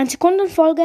Ein Sekundenfolge.